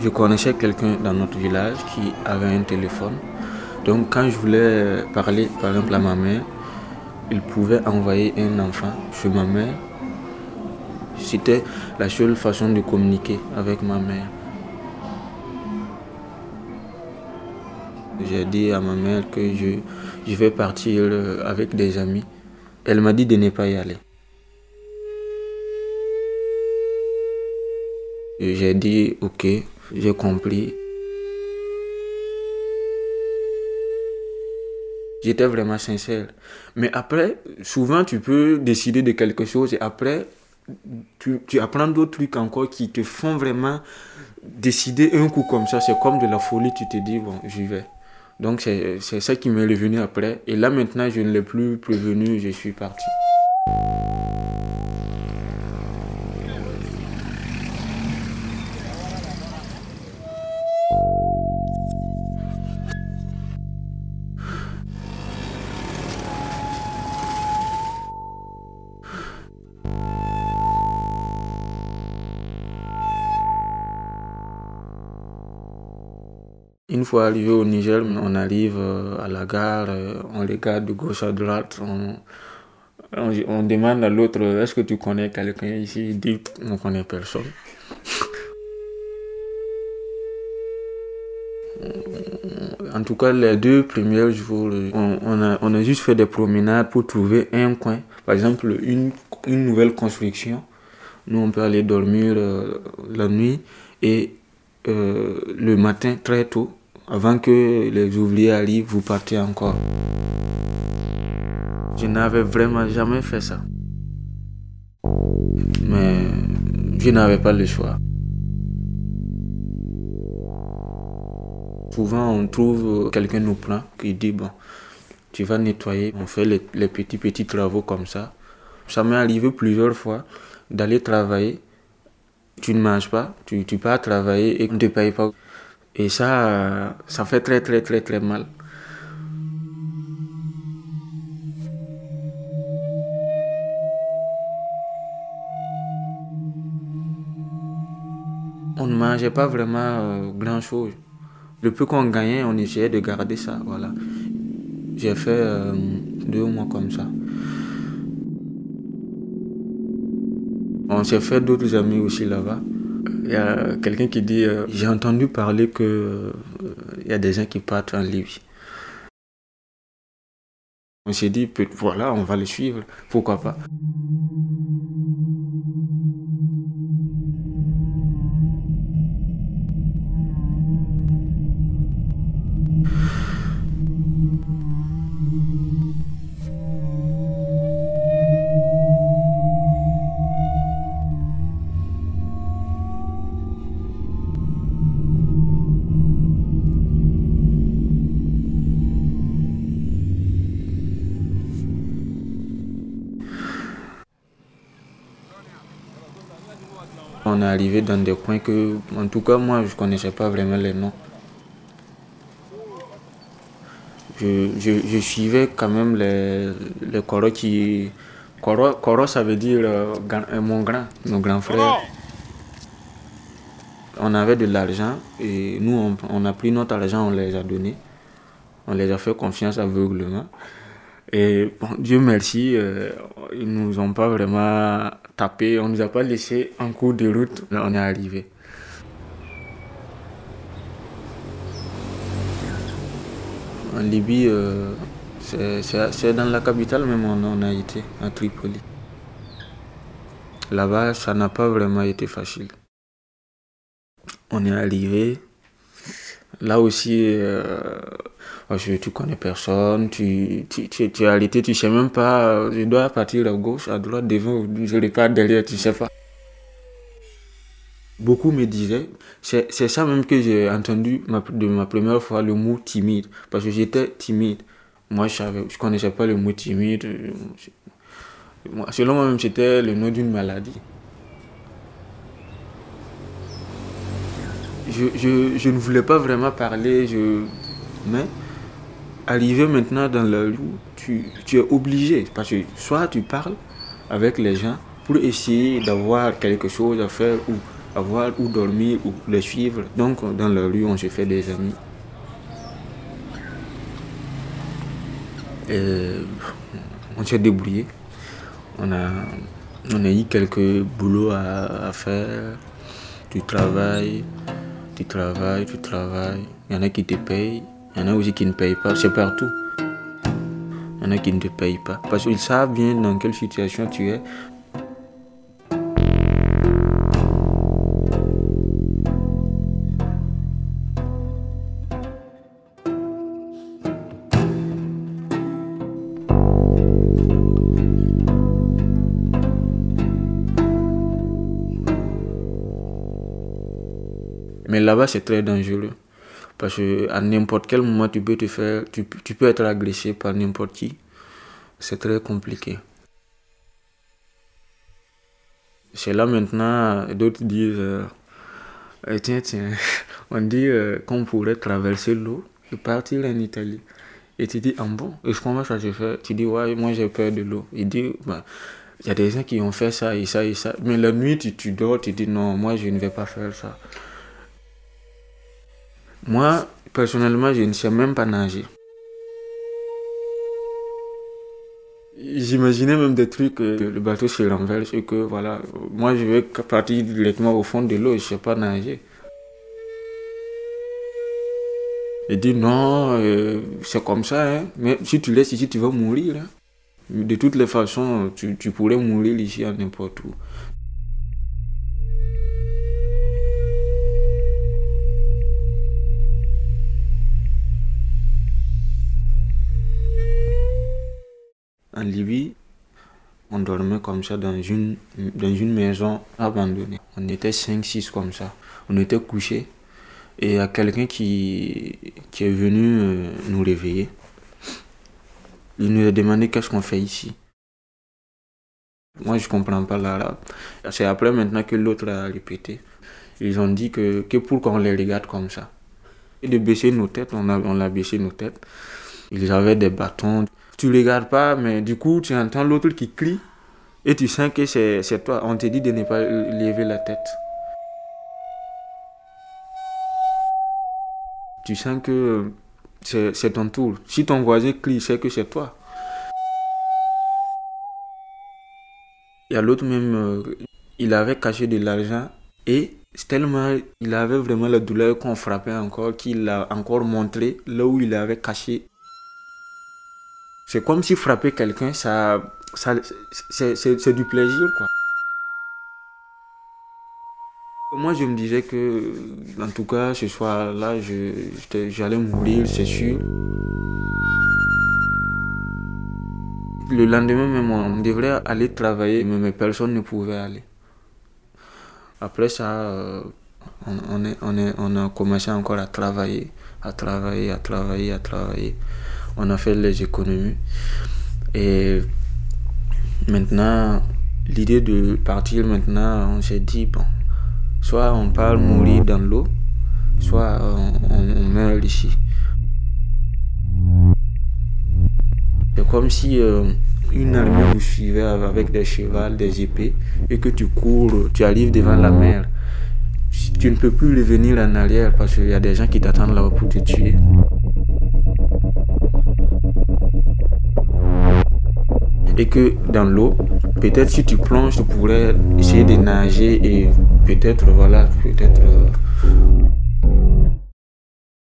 Je connaissais quelqu'un dans notre village qui avait un téléphone. Donc quand je voulais parler par exemple à ma mère, il pouvait envoyer un enfant chez ma mère. C'était la seule façon de communiquer avec ma mère. J'ai dit à ma mère que je, je vais partir avec des amis. Elle m'a dit de ne pas y aller. J'ai dit ok, j'ai compris. J'étais vraiment sincère. Mais après, souvent, tu peux décider de quelque chose et après, tu, tu apprends d'autres trucs encore qui te font vraiment décider un coup comme ça. C'est comme de la folie, tu te dis, bon, j'y vais. Donc, c'est ça qui m'est revenu après. Et là, maintenant, je ne l'ai plus prévenu, je suis parti. Une fois arrivé au Niger, on arrive euh, à la gare, euh, on regarde de gauche à droite, on, demande à l'autre est-ce que tu connais quelqu'un ici? Il dit on ne connaît personne. En tout cas, les deux premiers jours, on, a, juste fait des promenades pour trouver un coin. Par exemple, une, une nouvelle construction. Nous, on peut aller dormir euh, la nuit et le matin très tôt, avant que les ouvriers arrivent, vous partez encore. Je n'avais vraiment jamais fait ça. Mais je n'avais pas le choix. Souvent, on trouve quelqu'un nous prend qui dit Bon, tu vas nettoyer. On fait les, petits, petits travaux comme ça. Ça m'est arrivé plusieurs fois d'aller travailler. Tu ne manges pas, tu, tu pars travailler et on ne te paye pas. Et ça, ça fait très très très très mal. On ne mangeait pas vraiment euh, grand chose. Le peu qu'on gagnait, on essayait de garder ça. Voilà. J'ai fait euh, deux mois comme ça. On s'est fait d'autres amis aussi là-bas. Il y a quelqu'un qui dit euh, J'ai entendu parler qu'il euh, y a des gens qui partent en Libye. On s'est dit Voilà, on va les suivre, pourquoi pas. On est arrivé dans des coins que, en tout cas, moi, je ne connaissais pas vraiment les noms. Je, suivais quand même les, les qui. Coro, ça veut dire euh, euh, mon grand, mon grand frère. On avait de l'argent et nous, on, on, a pris notre argent, on les a donnés. On les a fait confiance aveuglement. Et bon, Dieu merci, euh, ils nous ont pas vraiment tapé, on nous a pas laissé en cours de route, on est arrivé. En Libye, euh, c'est dans la capitale même on, on a été, à Tripoli. Là-bas, ça n'a pas vraiment été facile. On est arrivé. Là aussi, euh, tu connais personne, tu, tu, tu, tu es tu sais même pas, je dois partir à gauche, à droite, devant, je repars derrière, tu sais pas. Beaucoup me disaient, c'est ça même que j'ai entendu de ma première fois le mot timide, parce que j'étais timide. Moi, je ne connaissais pas le mot timide. selon moi-même, c'était le nom d'une maladie. Je, je, je, ne voulais pas vraiment parler, je... mais arrivé maintenant dans la rue, tu, tu, es obligé. Parce que soit tu parles avec les gens pour essayer d'avoir quelque chose à faire ou avoir où dormir ou les suivre. Donc dans la rue, on se fait des amis. Et on s'est débrouillé. On a, on a eu quelques boulots à, à faire. Tu travailles, tu travailles, tu travailles. Il y en a qui te payent, il y en a aussi qui ne payent pas. C'est partout. Il y en a qui ne te payent pas. Parce qu'ils savent bien dans quelle situation tu es. Mais là-bas, c'est très dangereux. Parce qu'à n'importe quel moment, tu peux, te faire, tu, peux être agressé par n'importe qui. C'est très compliqué. C'est là maintenant, d'autres disent, euh, Eh, tiens, tiens, on dit euh, qu'on pourrait traverser l'eau et partir en Italie. Et tu dis, ah bon, et comment ça se fait Tu dis, ouais, moi j'ai peur de l'eau. Il dit, bah, il y a des gens qui ont fait ça et ça et ça. Mais la nuit, tu dors, tu dis, non, moi je ne vais pas faire ça. Moi, personnellement, je ne sais même pas nager. J'imaginais même des trucs, que le bateau se renverse et que voilà, moi je vais partir directement au fond de l'eau je ne sais pas nager. Il dit non, euh, c'est comme ça, hein. mais si tu laisses ici, tu vas mourir. hein. De toutes les façons, tu pourrais mourir ici à n'importe où. On dormait comme ça dans une, dans une maison abandonnée. On était 5-6 comme ça. On était couchés. Et il y a quelqu'un qui, qui est venu euh, nous réveiller. Il nous a demandé qu'est-ce qu'on fait ici. Moi, je comprends pas l'arabe. C'est après maintenant que l'autre a répété. Ils ont dit que, que pour qu'on les regarde comme ça. Et de baisser nos têtes, on a, on a baissé nos têtes. Ils avaient des bâtons. Tu regardes pas, mais du coup, tu entends l'autre qui crie. Et tu sens que c'est toi. On te dit de ne pas lever la tête. Tu sens que c'est c'est ton tour. Si ton voisin crie, c'est que c'est toi. Il y a l'autre même, euh, il avait caché de l'argent et tellement il avait vraiment la douleur qu'on frappait encore qu'il a encore montré là où il avait caché. C'est comme si frapper quelqu'un, ça, ça, c'est- du plaisir quoi. Moi, je me disais que, en tout cas, ce soir-là, j'allais mourir, c'est sûr. Le lendemain même, on devrait aller travailler, mais personne ne pouvait aller. Après ça, euh, on est, on, est, on a commencé encore à travailler, à travailler, à travailler, à travailler. On a fait les économies. Et maintenant, l'idée de partir maintenant, on s'est dit, bon, soit on part mourir dans l'eau, soit on meurt ici. C'est comme si euh, une armée vous suivait avec des chevals, des épées, et que tu cours, tu arrives devant la mer. Tu ne peux plus revenir en arrière parce qu'il y a des gens qui t'attendent là-bas pour te tuer. Et que dans l'eau, peut-être si tu plonges, tu pourrais essayer de nager et peut-être, voilà, peut-être euh,